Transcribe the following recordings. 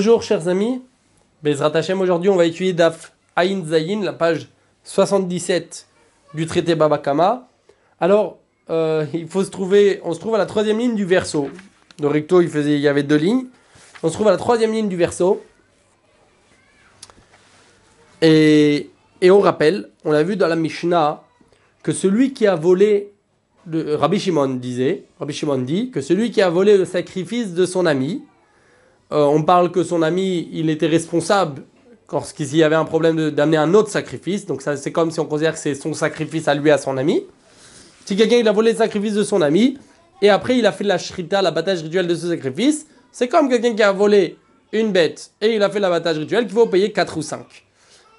Bonjour chers amis, Bezrat Hashem, aujourd'hui on va étudier Daf Aïn Zayin, la page 77 du traité Babakama. Alors, euh, il faut se trouver, on se trouve à la troisième ligne du verso. Le recto, il, faisait, il y avait deux lignes. On se trouve à la troisième ligne du verso. Et, et on rappelle, on l'a vu dans la Mishnah, que celui qui a volé, le, Rabbi Shimon disait, Rabbi Shimon dit que celui qui a volé le sacrifice de son ami, euh, on parle que son ami, il était responsable lorsqu'il y avait un problème d'amener un autre sacrifice. Donc ça, c'est comme si on considère que c'est son sacrifice à lui, à son ami. Si quelqu'un il a volé le sacrifice de son ami, et après il a fait la shrita, l'abattage rituel de ce sacrifice, c'est comme quelqu'un qui a volé une bête et il a fait l'abattage rituel qu'il faut payer 4 ou 5.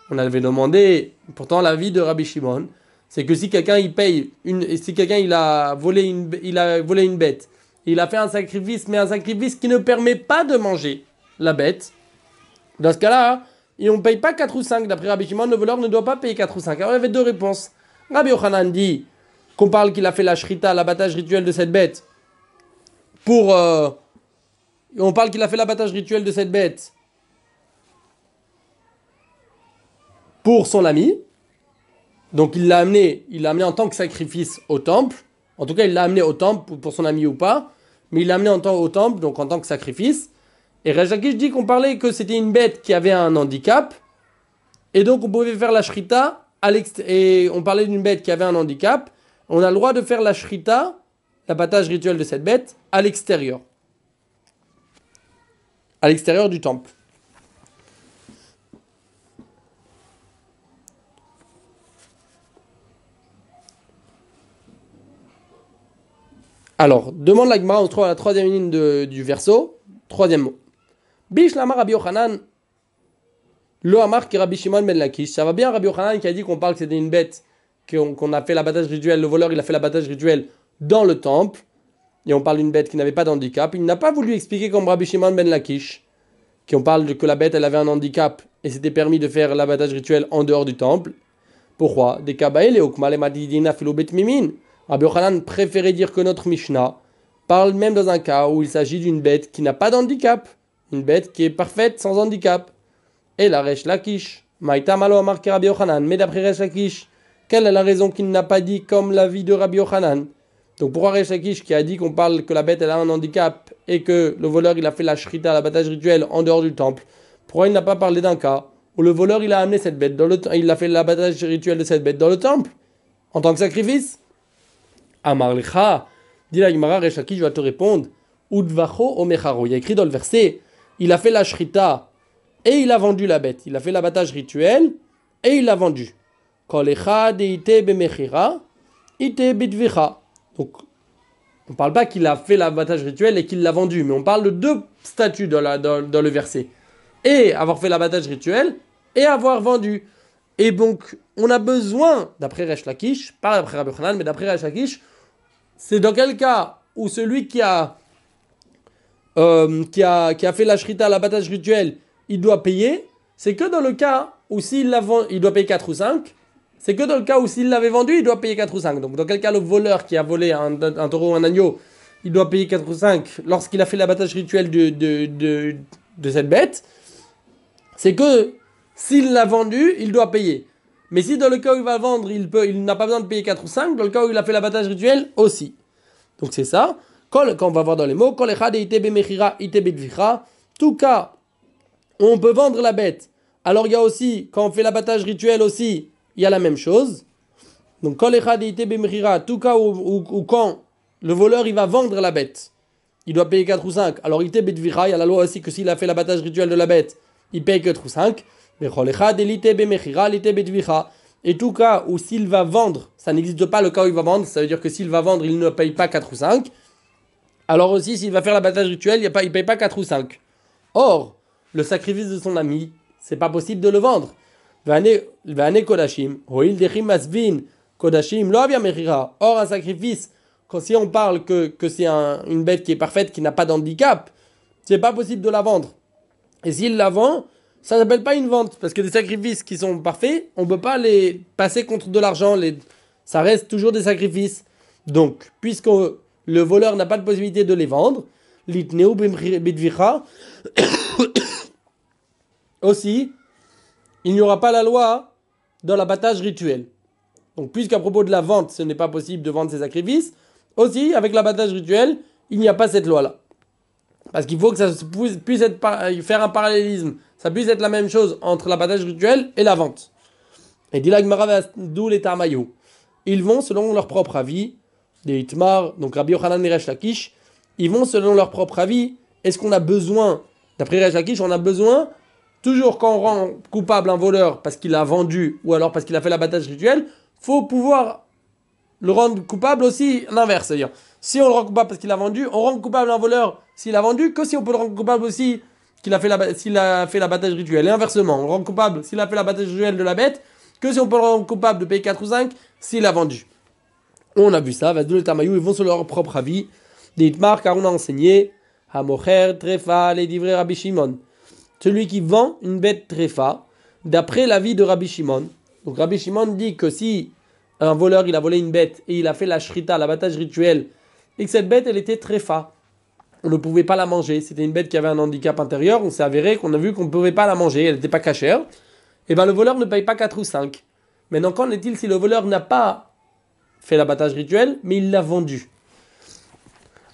On avait demandé, pourtant l'avis de Rabbi Shimon, c'est que si quelqu'un il paye une, si quelqu'un il il a volé une bête il a fait un sacrifice, mais un sacrifice qui ne permet pas de manger la bête. Dans ce cas-là, on ne paye pas 4 ou 5. D'après Rabbi Shimon, le voleur ne doit pas payer 4 ou 5. Alors il y avait deux réponses. Rabbi Yochanan dit qu'on parle qu'il a fait la shrita, l'abattage rituel de cette bête, pour. Euh, on parle qu'il a fait l'abattage rituel de cette bête pour son ami. Donc il l'a amené, il l'a amené en tant que sacrifice au temple. En tout cas, il l'a amené au temple pour son ami ou pas, mais il l'a amené en au temple, donc en tant que sacrifice. Et Rejakish dit qu'on parlait que c'était une bête qui avait un handicap, et donc on pouvait faire la shrita, et on parlait d'une bête qui avait un handicap, on a le droit de faire la shrita, l'abattage rituel de cette bête, à l'extérieur. À l'extérieur du temple. Alors, demande la Gemara, on se trouve à la troisième ligne du verso, troisième mot. Bish Lamar Rabbi Yochanan, le Amar qui Rabbi Shimon ben Lakish. Ça va bien Rabbi Yochanan qui a dit qu'on parle que c'était une bête, qu'on a fait l'abattage rituel, le voleur il a fait l'abattage rituel dans le temple, et on parle d'une bête qui n'avait pas d'handicap. Il n'a pas voulu expliquer comme Rabbi Shimon ben Lakish, qui on parle de que la bête elle avait un handicap et c'était permis de faire l'abattage rituel en dehors du temple. Pourquoi? Des kabaïl et okma madidina filobet mimin. Rabbi Yochanan préférait dire que notre Mishnah parle même dans un cas où il s'agit d'une bête qui n'a pas d'handicap, une bête qui est parfaite sans handicap. Et la Resh Lakish, Maïta Malo a marqué Rabbi Yochanan, mais d'après Resh Lakish, quelle est la raison qu'il n'a pas dit comme la vie de Rabbi Yochanan? Donc pourquoi Resh Lakish qui a dit qu'on parle que la bête elle a un handicap et que le voleur il a fait la shrita, l'abattage rituel en dehors du temple, pourquoi il n'a pas parlé d'un cas où le voleur il a amené cette bête dans le il a fait l'abattage rituel de cette bête dans le temple en tant que sacrifice? Amarlecha, dit la Gemara, Reshaki, je vais te répondre. Udvacho. Il y a écrit dans le verset, il a fait la shrita et il a vendu la bête. Il a fait l'abattage rituel et il l'a vendu. Donc, on ne parle pas qu'il a fait l'abattage rituel et qu'il l'a vendu, mais on parle de deux statuts dans le verset. Et avoir fait l'abattage rituel et avoir vendu. Et donc, on a besoin, d'après Resh Lakish, pas d'après Rabbi Hanan, mais d'après Resh Lakish, c'est dans quel cas où celui qui a, euh, qui a, qui a fait la shrita, l'abattage rituel, il doit payer, c'est que dans le cas où s'il l'a il doit payer 4 ou 5, c'est que dans le cas où s'il l'avait vendu, il doit payer 4 ou 5. Donc dans quel cas le voleur qui a volé un, un taureau ou un agneau, il doit payer 4 ou 5 lorsqu'il a fait l'abattage rituel de, de, de, de cette bête, c'est que s'il l'a vendu, il doit payer. Mais si dans le cas où il va vendre, il, peut, il n'a pas besoin de payer 4 ou 5, dans le cas où il a fait l'abattage rituel, aussi. Donc c'est ça. Quand, on va voir dans les mots, tout cas, on peut vendre la bête. Alors il y a aussi, quand on fait l'abattage rituel aussi, il y a la même chose. Donc tout cas où, quand le voleur il va vendre la bête, il doit payer 4 ou 5. Alors il y a la loi aussi que s'il a fait l'abattage rituel de la bête, il paye 4 ou 5. Et tout cas où s'il va vendre, ça n'existe pas le cas où il va vendre, ça veut dire que s'il va vendre, il ne paye pas 4 ou 5. Alors aussi, s'il va faire l'abattage rituel, il ne paye pas 4 ou 5. Or, le sacrifice de son ami, c'est pas possible de le vendre. Or, un sacrifice, quand si on parle que, c'est une bête qui est parfaite, qui n'a pas d'handicap, c'est pas possible de la vendre. Et s'il la vend, ça s'appelle pas une vente, parce que des sacrifices qui sont parfaits, on peut pas les passer contre de l'argent, ça reste toujours des sacrifices. Donc, puisque le voleur n'a pas de possibilité de les vendre, aussi, il n'y aura pas la loi dans l'abattage rituel. Donc, puisqu'à propos de la vente, ce n'est pas possible de vendre ses sacrifices, aussi, avec l'abattage rituel, il n'y a pas cette loi-là. Parce qu'il faut que ça puisse être faire un parallélisme, ça puisse être la même chose entre l'abattage rituel et la vente. Et dit d'où les Tamayou. Ils vont selon leur propre avis, des Itmar, donc Rabbi Yochanan et Resh Lakish, ils vont selon leur propre avis. Est-ce qu'on a besoin, d'après Resh Lakish, on a besoin, toujours quand on rend coupable un voleur parce qu'il a vendu ou alors parce qu'il a fait l'abattage rituel, faut pouvoir le rendre coupable aussi l'inverse. C'est-à-dire, si on le rend coupable parce qu'il a vendu, on rend coupable un voleur s'il a vendu, que si on peut le rendre coupable aussi qu'il a fait s'il a fait l'abattage rituel. Et inversement, on le rend coupable s'il a fait l'abattage rituel de la bête, que si on peut le rendre coupable de payer 4 ou 5 s'il a vendu. On a vu ça, le Tamayou, ils vont sur leur propre avis. Ditmar, car on a enseigné, Hamocher, Trefa, les divrei Rabbi Shimon. Celui qui vend une bête Trefa, d'après l'avis de Rabbi Shimon. Donc Rabbi Shimon dit que si un voleur il a volé une bête et il a fait la shrita, l'abattage rituel, et que cette bête elle était Trefa, on ne pouvait pas la manger. C'était une bête qui avait un handicap intérieur. On s'est avéré qu'on a vu qu'on ne pouvait pas la manger. Elle n'était pas cachère. Et eh bien le voleur ne paye pas 4 ou 5. Maintenant, qu'en est-il si le voleur n'a pas fait l'abattage rituel, mais il l'a vendu?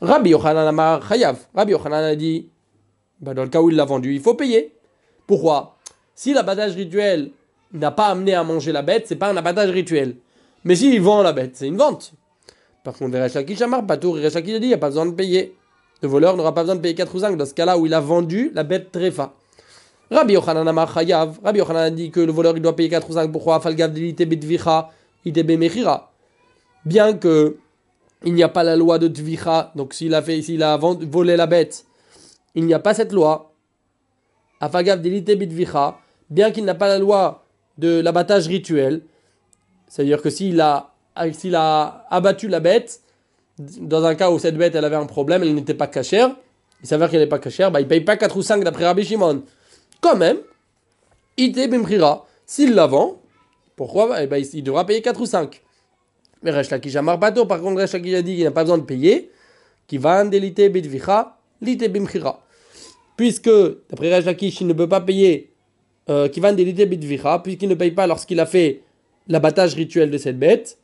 Rabbi Yochanan Amar. Rabbi a dit bah, dans le cas où il l'a vendu, il faut payer. Pourquoi? Si l'abattage rituel n'a pas amené à manger la bête, c'est pas un abattage rituel. Mais s'il vend la bête, c'est une vente. Par contre, Amar Patour, a dit il n'y a pas besoin de payer. Le voleur n'aura pas besoin de payer 4 ou 5 dans ce cas-là où il a vendu la bête tréfa. Rabbi Yochanan Amar Chayav. Rabbi Yochanan a dit que le voleur il doit payer 4 ou 5. Pourquoi? Falgav Bitvicha, Mechira. Bien que il n'y a pas la loi de Tvicha, donc s'il a, fait, s'il a volé la bête, il n'y a pas cette loi. Afagav Bitvicha, bien qu'il n'a pas la loi de l'abattage rituel, c'est-à-dire que s'il a, s'il a abattu la bête, dans un cas où cette bête elle avait un problème, elle n'était pas cachère, il s'avère qu'elle n'est pas cachère, bah, il ne paye pas 4 ou 5 d'après Rabbi Shimon. Quand même, ite bimchira, s'il la vend, pourquoi eh ben, Il devra payer 4 ou 5. Mais Resh Lakish bateau, par contre Resh Lakish a dit qu'il n'a pas besoin de payer, qui va lite bimchira. Puisque, d'après Resh Lakish, il ne peut pas payer, euh, qui va delite bitvicha, puisqu'il ne paye pas lorsqu'il a fait l'abattage rituel de cette bête,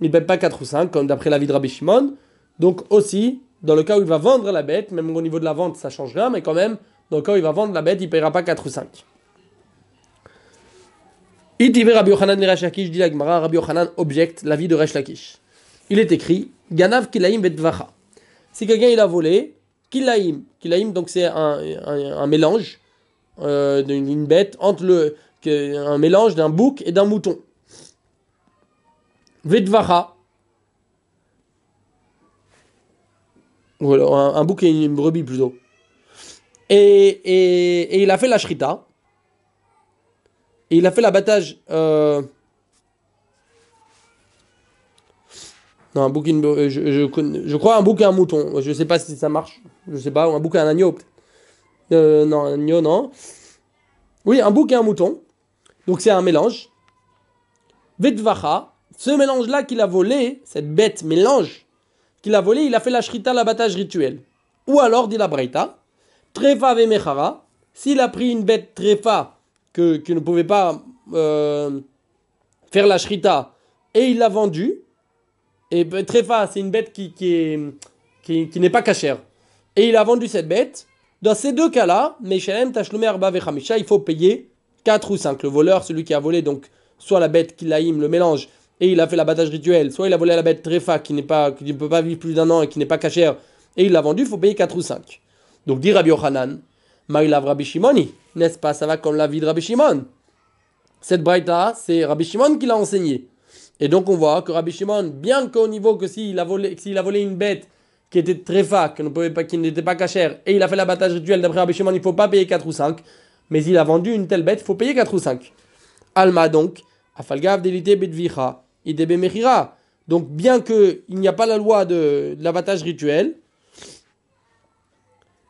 il ne paye pas 4 ou 5, comme d'après l'avis de Rabbi Shimon. Donc aussi, dans le cas où il va vendre la bête, même au niveau de la vente, ça change rien, mais quand même, dans le cas où il va vendre la bête, il ne paiera pas 4 ou 5. Itivé Rabbi Yochanan Lakish, dit la Gemara, Rabbi Yochanan objecte l'avis de Resh Lakish. Il est écrit, Ganav Kilaim Betvacha. Si quelqu'un il a volé, Kilaim, Kilaim donc c'est un, un, mélange euh, d'une bête entre le, un mélange d'un bouc et d'un mouton. Vedvacha. Ou alors un, bouc et une brebis plutôt. Et, et, et, il a fait la shrita. Et il a fait l'abattage. Euh... Non, un bouc et une, je, je, je, crois un bouc et un mouton. Je sais pas si ça marche. Je sais pas. Un bouc et un agneau. Euh, non, un agneau, non. Oui, un bouc et un mouton. Donc c'est un mélange. Vetvacha. Ce mélange-là qu'il a volé, cette bête mélange qu'il a volé, il a fait la shrita, l'abattage rituel. Ou alors, dit la Braïta, trefa mechara, s'il a pris une bête trefa que, que ne pouvait pas euh, faire la shrita et il l'a vendue, et ben, trefa c'est une bête qui, qui, qui, qui n'est pas cachère, et il a vendu cette bête, dans ces deux cas-là, il faut payer 4 ou 5. Le voleur, celui qui a volé, donc soit la bête qui le mélange, et il a fait l'abattage rituel, soit il a volé la bête tréfa qui, n'est pas, qui ne peut pas vivre plus d'un an et qui n'est pas cachère, et il l'a vendu, il faut payer 4 ou 5. Donc dit Rabbi Yochanan, Maïlav Rabbi Shimoni, n'est-ce pas Ça va comme la vie de Rabbi Shimon. Cette braïta, c'est Rabbi Shimon qui l'a enseigné. Et donc on voit que Rabbi Shimon, bien qu'au niveau que s'il a volé, a volé une bête qui était tréfa, qui, ne pas, qui n'était pas cachère, et il a fait l'abattage rituel d'après Rabbi Shimon, il ne faut pas payer 4 ou 5, mais il a vendu une telle bête, il faut payer 4 ou 5. Alma donc, Afalgav delite betvicha, donc, bien qu'il n'y a pas la loi de, l'abattage rituel,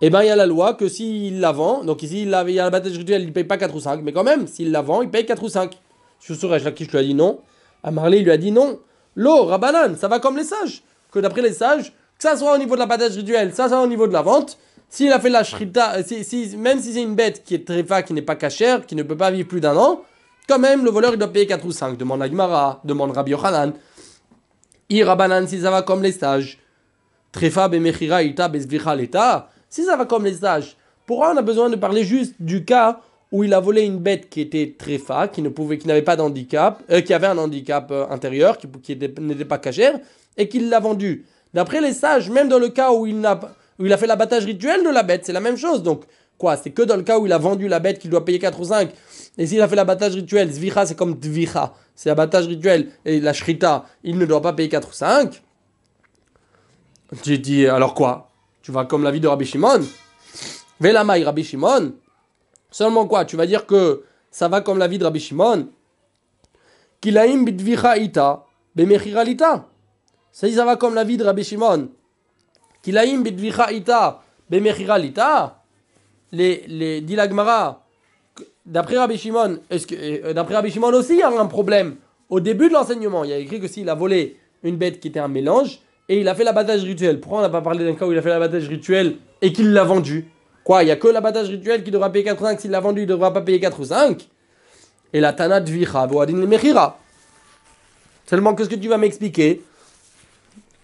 eh ben, il y a la loi que s'il la vend, donc ici, il, y a l'abattage rituel, il ne paye pas 4 ou 5, mais quand même, s'il la vend, il paye 4 ou 5. Je serais là qui lui a dit non? Il lui a dit non. L'eau, Rabanan, ça va comme les sages. Que d'après les sages, que ça soit au niveau de l'abattage rituel, ça soit au niveau de la vente, S'il a fait la shrita, même si c'est une bête qui est tréfa, qui n'est pas cachère, qui ne peut pas vivre plus d'un an, quand même, le voleur, il doit payer 4 ou 5. Demande la demande Rabbi Yochanan. Irabanan, si ça va comme les stages. Trefa bemechira ita besvicha l'eta. Si ça va comme les stages, pourquoi on a besoin de parler juste du cas où il a volé une bête qui était trefa, qui ne pouvait, qui n'avait pas d'handicap, euh, qui avait un handicap euh, intérieur, qui, qui était- n'était pas cachère, et qu'il l'a vendu. D'après les sages, même dans le cas où il où il a fait l'abattage rituel de la bête, c'est la même chose. Donc, quoi, c'est que dans le cas où il a vendu la bête qu'il doit payer 4 ou 5. Et s'il a fait l'abattage rituel, zvicha c'est comme dvicha, c'est l'abattage rituel, et la shrita, il ne doit pas payer 4 ou 5. Tu dis, alors quoi? Tu vas comme l'avis de Rabbi Shimon? Velamai Rabbi Shimon Seulement quoi? Tu vas dire que ça va comme l'avis de Rabbi Shimon Kilaim bidvicha ita, bemechira lita. Ça ça va comme l'avis de Rabbi Shimon. Kilaim bidvicha ita, bemechira lita. Les, les, dit d'après Rabbi Shimon, euh, d'après Rabbi Shimon aussi, il y a un problème. Au début de l'enseignement, il y a écrit que s'il a volé une bête qui était un mélange, et il a fait l'abattage rituel. Pourquoi on n'a pas parlé d'un cas où il a fait l'abattage rituel et qu'il l'a vendu? Quoi, il n'y a que l'abattage rituel qui devra payer 4 ou 5, s'il l'a vendu, il ne devra pas payer 4 ou 5 Et la Tana Dvicha, Voadin Mechira. Seulement, qu'est-ce que tu vas m'expliquer?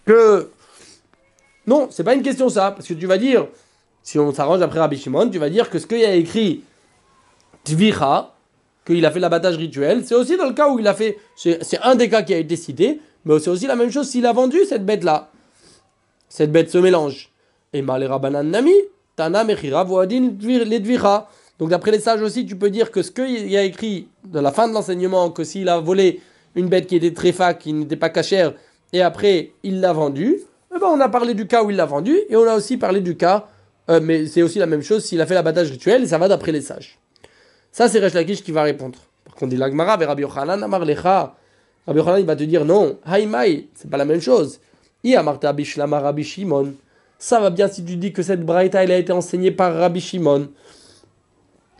Que. Non, c'est pas une question ça, parce que tu vas dire, si on s'arrange après Rabbi Shimon, tu vas dire que ce qu'il a écrit Tvicha, qu'il a fait l'abattage rituel, c'est aussi dans le cas où il a fait. C'est un des cas qui a été cité, mais c'est aussi la même chose s'il a vendu cette bête-là. Cette bête se mélange. Et Malera Banan Nami, Tana Mechira Voadin les Dvicha. Donc d'après les sages aussi, tu peux dire que ce qu'il a écrit de la fin de l'enseignement, que s'il a volé une bête qui était tréfa, qui n'était pas cachère, et après il l'a vendue, eh ben, on a parlé du cas où il l'a vendu, et on a aussi parlé du cas, euh, mais c'est aussi la même chose s'il a fait l'abattage rituel, et ça va d'après les sages. Ça, c'est Resh Lakish qui va répondre. Par contre, dit l'Agmara, Rabbi Yochanan, Amar Lecha. Rabbi Yochanan, il va te dire non, Haïmaï, c'est pas la même chose. I amarta bishlama Rabbi Shimon. Ça va bien si tu dis que cette braïta, elle a été enseignée par Rabbi Shimon.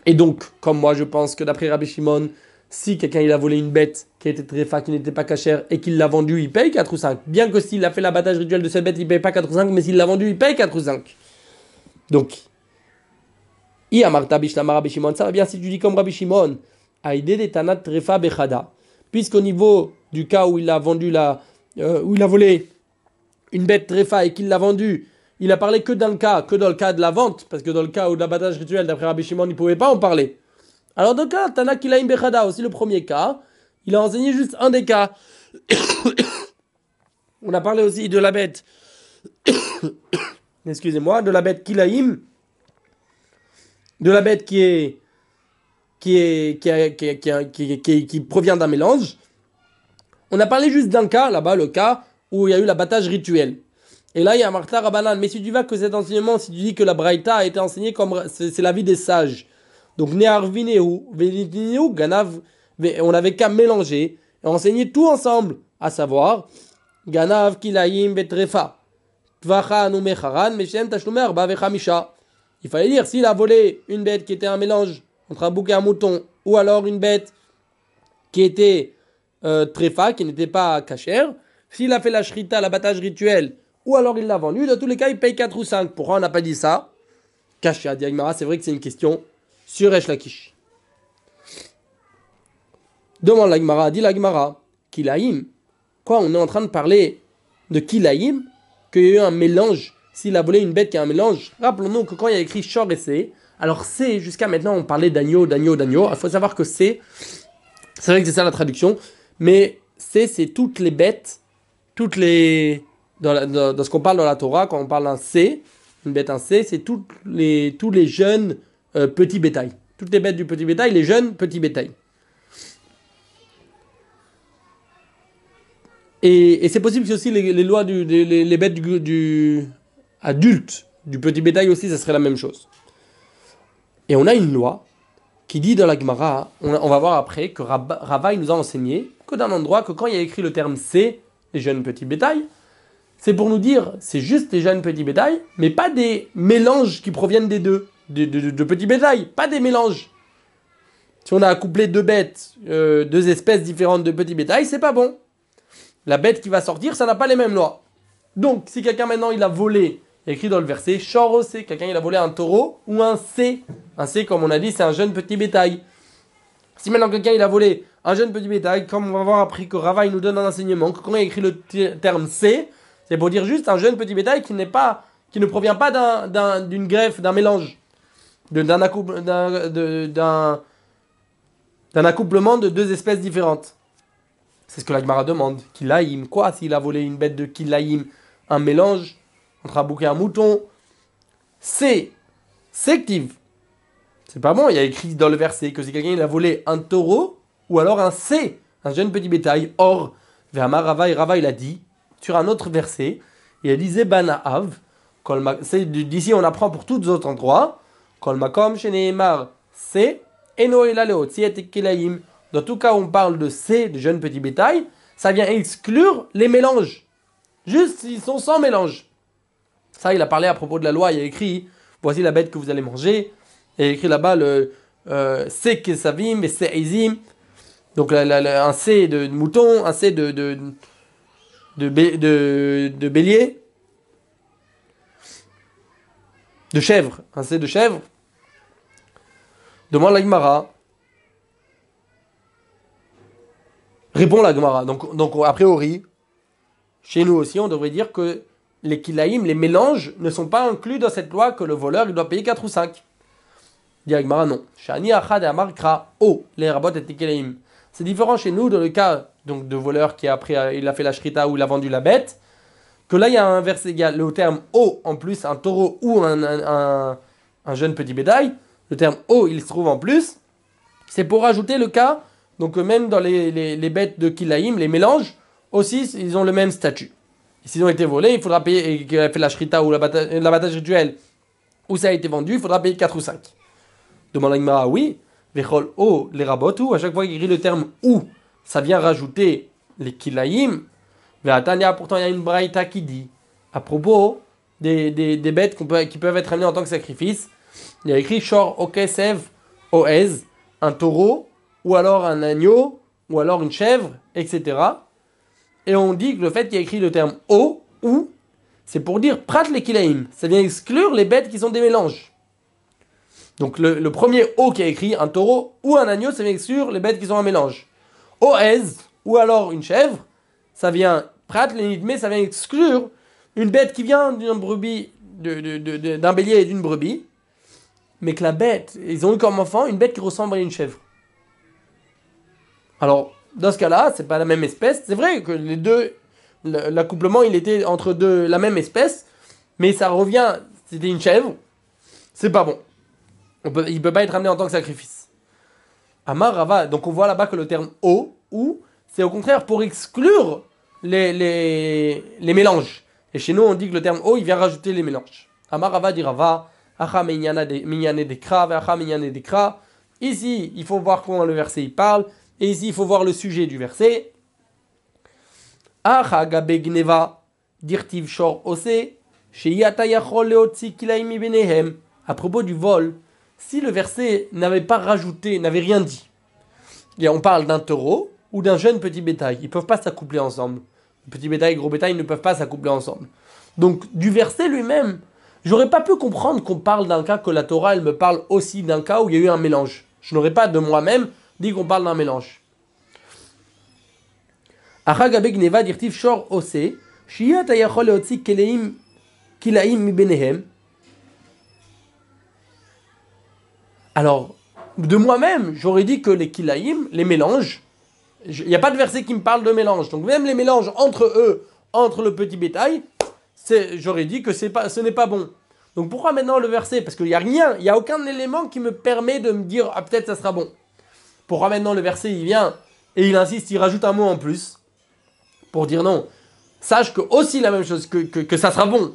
Et donc, comme moi, je pense que d'après Rabbi Shimon, si quelqu'un il a volé une bête qui était tréfa, qui n'était pas cachère, et qu'il l'a vendue, il paye 4 ou 5. Bien que s'il a fait l'abattage rituel de cette bête, il paye pas 4 ou 5, mais s'il l'a vendue, il paye 4 ou 5. Donc, I amarta bishlama Rabbi Shimon. Ça va bien si tu dis comme Rabbi Shimon. Aïdé de tanat trefa bechada. Puisqu'au niveau du cas où il a vendu la, euh, il a volé une bête trefa et qu'il l'a vendue, il a parlé que dans le cas, que dans le cas de la vente, parce que dans le cas où de l'abattage rituel, d'après Rabbi Shimon, il ne pouvait pas en parler. Alors dans le cas, Tana Kilaim Bechada, aussi le premier cas, il a enseigné juste un des cas. On a parlé aussi de la bête, excusez-moi, de la bête Kilaim, de la bête qui est qui est qui, qui, qui, provient d'un mélange. On a parlé juste d'un cas, là-bas, le cas où il y a eu l'abattage rituel. Et là, il y a Martha Rabanan. Mais si tu vas que cet enseignement, si tu dis que la Braïta a été enseignée comme c'est la vie des sages. Donc, Nearvineu, Venitineu, Ganav, on n'avait qu'à mélanger et enseigner tout ensemble, à savoir Ganav, Kilaim, Betrefa, Il fallait dire, s'il a volé une bête qui était un mélange entre un bouc et un mouton, ou alors une bête qui était euh, tréfa, qui n'était pas cachère, s'il a fait la shrita, l'abattage rituel, ou alors il l'a vendu, dans tous les cas, il paye 4 ou 5. Pourquoi on n'a pas dit ça? Caché à Diagmara, c'est vrai que c'est une question sur Esh Lakish. Demande l'Agmara, dit l'Agmara, Kilaïm. Quoi, on est en train de parler de Kilaïm, qu'il y a eu un mélange, s'il a volé une bête qui a un mélange. Rappelons-nous que quand il y a écrit Shor et C, alors C, jusqu'à maintenant, on parlait d'agneau, d'agneau, d'agneau. Il faut savoir que C, c'est vrai que c'est ça la traduction, mais C, c'est toutes les bêtes, toutes les. Dans, dans ce qu'on parle dans la Torah, quand on parle d'un C, une bête un C, c'est toutes les, tous les jeunes euh, petits bétails. Toutes les bêtes du petit bétail, les jeunes petits bétails. Et, c'est possible que aussi les, lois du, des- les, bêtes du, du adulte, du petit bétail aussi, ça serait la même chose. Et on a une loi qui dit dans la Gemara, on, va voir après, que Rab- Rava il nous a enseigné que d'un endroit, que quand il y a écrit le terme C, les jeunes petits bétails, c'est pour nous dire, c'est juste les jeunes petits bétails, mais pas des mélanges qui proviennent des deux, de, petits bétails, pas des mélanges. Si on a accouplé deux bêtes, euh, deux espèces différentes de petits bétails, c'est pas bon. La bête qui va sortir, ça n'a pas les mêmes lois. Donc, si quelqu'un maintenant il a volé écrit dans le verset Shor C. Quelqu'un il a volé un taureau ou un C. Un C, comme on a dit, c'est un jeune petit bétail. Si maintenant quelqu'un il a volé un jeune petit bétail, comme on va voir après que Rava il nous donne un enseignement, que quand il écrit le terme C, c'est pour dire juste un jeune petit bétail qui n'est pas, qui ne provient pas d'une greffe, d'un mélange, d'un accouplement de deux espèces différentes. C'est ce que l'Agmara demande. Kilaïm, quoi s'il a volé une bête de Kilaïm Un mélange entre un bouc et un mouton? C'est sective. C'est pas bon, il y a écrit dans le verset que si quelqu'un a volé un taureau ou alors un C, un jeune petit bétail. Or, Verma Rava, Rava il a dit sur un autre verset, il a dit Zebanaav. D'ici on apprend pour tous les autres endroits. Kol makom sheneemar enoela leot kilaim dans tout cas, on parle de C, de jeunes petits bétail, ça vient exclure les mélanges. Juste, ils sont sans mélange. Ça, il a parlé à propos de la loi, il a écrit Voici la bête que vous allez manger. Il a écrit là-bas le euh, C kesavim et C izim. Donc un C de mouton, un C de, de, de, de, bélier, de chèvre, un C de chèvre. Demande la. Répond la Gemara. Donc, donc, a priori, chez nous aussi, on devrait dire que les kilaïm, les mélanges, ne sont pas inclus dans cette loi que le voleur il doit payer 4 ou 5. Dit la Gemara, non. Shani achad amarkra o, les et. C'est différent chez nous dans le cas donc, de voleur qui a pris, il a fait la shrita ou il a vendu la bête. Que là, il y a un verset, a le terme o en plus, un taureau ou un, un, un jeune petit bétail. Le terme o, il se trouve en plus. C'est pour ajouter le cas donc même dans les, les, bêtes de Kilaïm, les mélanges, aussi, ils ont le même statut. S'ils ont été volés, il faudra payer, et qu'il a fait la shrita ou l'abattage rituel, où ça a été vendu, il faudra payer 4 ou 5. Demande l'Agmara, oui. Vechol o les rabotu, à chaque fois qu'il écrit le terme ou, ça vient rajouter les kilaïm. Ve'atania, pourtant il y a une braïta qui dit, à propos des, des, des bêtes qui peuvent être amenées en tant que sacrifice, il y a écrit Shor Okesev Oez, un taureau ou alors un agneau, ou alors une chèvre, etc. Et on dit que le fait qu'il y a écrit le terme o ou, c'est pour dire prat les kilaim. Ça vient exclure les bêtes qui sont des mélanges. Donc le, premier o qui a écrit un taureau ou un agneau, ça vient exclure les bêtes qui sont un mélange. Oez ou alors une chèvre, ça vient prat mais ça vient exclure une bête qui vient d'une brebis, d'un bélier et d'une brebis, mais que la bête, ils ont eu comme enfant une bête qui ressemble à une chèvre. Alors, dans ce cas-là, c'est pas la même espèce. C'est vrai que les deux, l'accouplement, il était entre deux, la même espèce, mais ça revient, c'était une chèvre, c'est pas bon. On peut, il peut pas être amené en tant que sacrifice. Amar Rava, donc on voit là-bas que le terme o, ou, c'est au contraire pour exclure les, les, les, mélanges. Et chez nous, on dit que le terme o, il vient rajouter les mélanges. Amar Rava dit Rava, acha minyane dekra, acha dekra. Ici, il faut voir comment le verset il parle. Et ici, il faut voir le sujet du verset. dirtiv shor À propos du vol, si le verset n'avait pas rajouté, n'avait rien dit, et on parle d'un taureau ou d'un jeune petit bétail, ils ne peuvent pas s'accoupler ensemble. Petit bétail et gros bétail ne peuvent pas s'accoupler ensemble. Donc, du verset lui-même, j'aurais pas pu comprendre qu'on parle d'un cas que la Torah, elle me parle aussi d'un cas où il y a eu un mélange. Je n'aurais pas de moi-même dit qu'on parle d'un mélange. Alors, de moi-même, j'aurais dit que les kilaïm, les mélanges, il n'y a pas de verset qui me parle de mélange. Donc même les mélanges entre eux, entre le petit bétail, j'aurais dit que ce n'est pas bon. Donc pourquoi maintenant le verset? Parce qu'il n'y a rien, il n'y a aucun élément qui me permet de me dire, ah peut-être ça sera bon. Pourquoi maintenant le verset il vient et il insiste, il rajoute un mot en plus pour dire non. Sache que aussi la même chose, que, que, ça sera bon.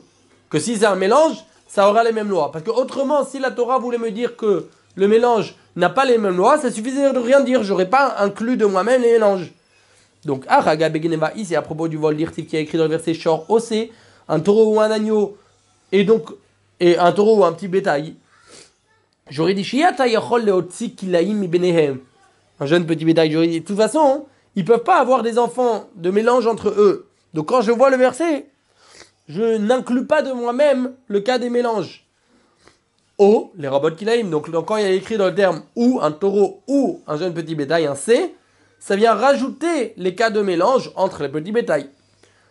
Que si c'est un mélange, ça aura les mêmes lois. Parce que autrement, si la Torah voulait me dire que le mélange n'a pas les mêmes lois, ça suffisait de rien dire. J'aurais pas inclus de moi-même les mélanges. Donc, Araga Begeneva, ici à propos du vol d'Irtif qui a écrit dans le verset Shor Osé, un taureau ou un agneau, et donc, et un taureau ou un petit bétail. J'aurais dit, un jeune petit bétail. De toute façon, ils peuvent pas avoir des enfants de mélange entre eux. Donc quand je vois le verset, je n'inclus pas de moi-même le cas des mélanges. O, les robots kilaïm. Donc, donc quand il y a écrit dans le terme ou un taureau ou un jeune petit bétail, un C, ça vient rajouter les cas de mélange entre les petits bétails.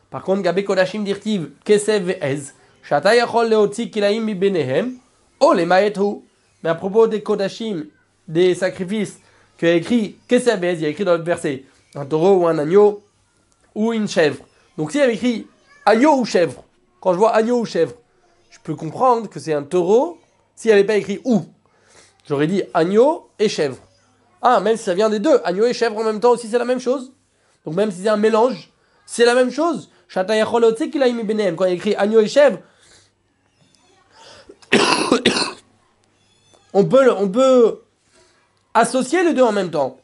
Par contre, Gabé Kodashim dirtiv kesev ez, shata yachol leotzi kilaim mi benehem, o les maëtou. Mais à propos des Kodashim, des sacrifices, qui a écrit kesev ez, il y a écrit dans le verset, un taureau ou un agneau, ou une chèvre. Donc s'il y avait écrit agneau ou chèvre, quand je vois agneau ou chèvre, je peux comprendre que c'est un taureau s'il n'y avait pas écrit ou. J'aurais dit agneau et chèvre. Ah, même si ça vient des deux, agneau et chèvre en même temps aussi, c'est la même chose. Donc même si c'est un mélange, c'est la même chose. Quand il a écrit agneau et chèvre, on peut, on peut associer les deux en même temps.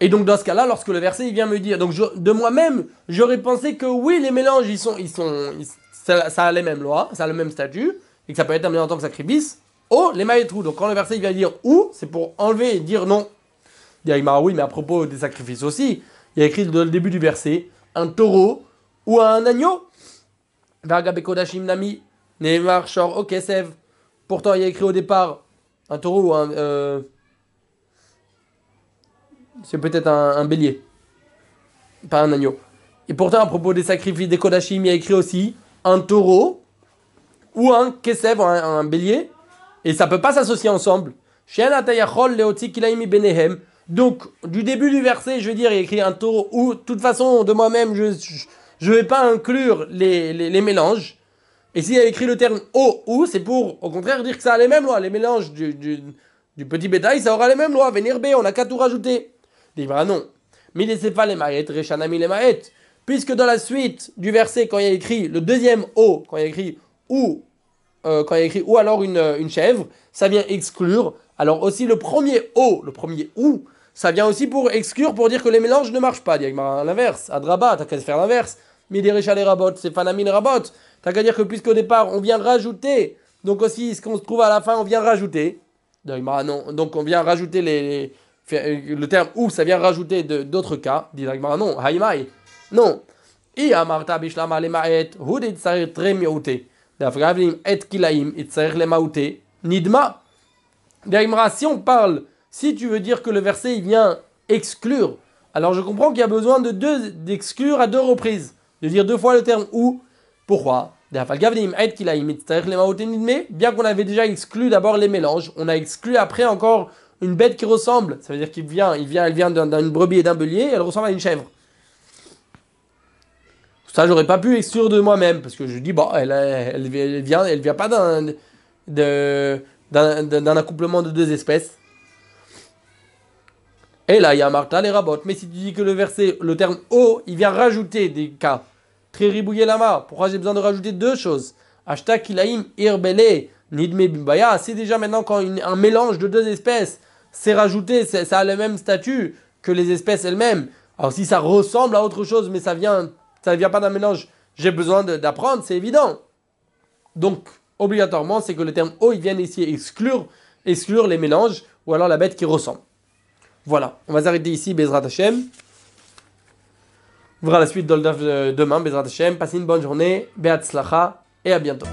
Et donc dans ce cas-là, lorsque le verset il vient me dire, donc de moi-même, j'aurais pensé que oui, les mélanges, ils sont, ils sont, ça, a les mêmes lois, ça a le même statut, et que ça peut être amené en tant que sacrifice. Oh, les maïtrou. Donc quand le verset il vient dire ou, c'est pour enlever et dire non. Il dit oui, mais à propos des sacrifices aussi, il y a écrit dans le début du verset un taureau ou un agneau. nami, neymar shor okesev. Pourtant, il y a écrit au départ un taureau ou un. Euh, c'est peut-être un, bélier, pas un agneau. Et pourtant, à propos des sacrifices des Kodashim, il y a écrit aussi un taureau ou un kesev, un, un bélier, et ça peut pas s'associer ensemble. Donc, du début du verset, je veux dire, il y a écrit un taureau ou, de toute façon, de moi-même, je ne vais pas inclure les, mélanges. Et s'il y a écrit le terme o ou, c'est pour, au contraire, dire que ça a les mêmes lois. Les mélanges du, petit bétail, ça aura les mêmes lois. Venir B, on n'a qu'à tout rajouter. Dit, non. Mais laissez pas les Rechanami les maïettes. Puisque dans la suite du verset, quand il y a écrit le deuxième O, quand il y a écrit ou, euh, quand il y a écrit ou alors une, une, chèvre, ça vient exclure. Alors aussi le premier O, le premier ou, ça vient aussi pour exclure, pour dire que les mélanges ne marchent pas. Il à l'inverse. Adraba, t'as qu'à faire l'inverse. Midérécha les rabot, c'est Fanami les rabot. T'as qu'à dire que puisqu'au départ, on vient rajouter, donc aussi ce qu'on se trouve à la fin, on vient rajouter. Non, donc on vient rajouter les, euh, le terme ou, ça vient rajouter d'autres cas. Dit non, haïmaï. Non. Et amarta et. Nidma. Si on parle, si tu veux dire que le verset il vient exclure, alors je comprends qu'il y a besoin de deux, d'exclure à deux reprises. De dire deux fois le terme ou. Pourquoi? Bien qu'on avait déjà exclu d'abord les mélanges, on a exclu après encore une bête qui ressemble. Ça veut dire qu'il vient, il vient, elle vient d'une brebis et d'un bélier, elle ressemble à une chèvre. Ça, j'aurais pas pu exclure de moi-même, parce que je dis, bon, elle, elle, vient, elle vient pas d'un, d'un, accouplement de deux espèces. Et là, il y a Martha, les rabotes. Mais si tu dis que le verset, le terme O, il vient rajouter des cas. Très lama. Pourquoi j'ai besoin de rajouter deux choses? Ashta kilaim irbele nidme bimbaya. C'est déjà maintenant quand un mélange de deux espèces, c'est rajouté, ça a le même statut que les espèces elles-mêmes. Alors si ça ressemble à autre chose, mais ça vient ça ne vient pas d'un mélange, j'ai besoin d'apprendre, c'est évident. Donc, obligatoirement, c'est que le terme O, il vient ici exclure, exclure les mélanges, ou alors la bête qui ressemble. Voilà, on va s'arrêter ici, Bezrat Hashem. On verra la suite dans le demain, Bezrat. Passez une bonne journée, Beat Slacha, et à bientôt.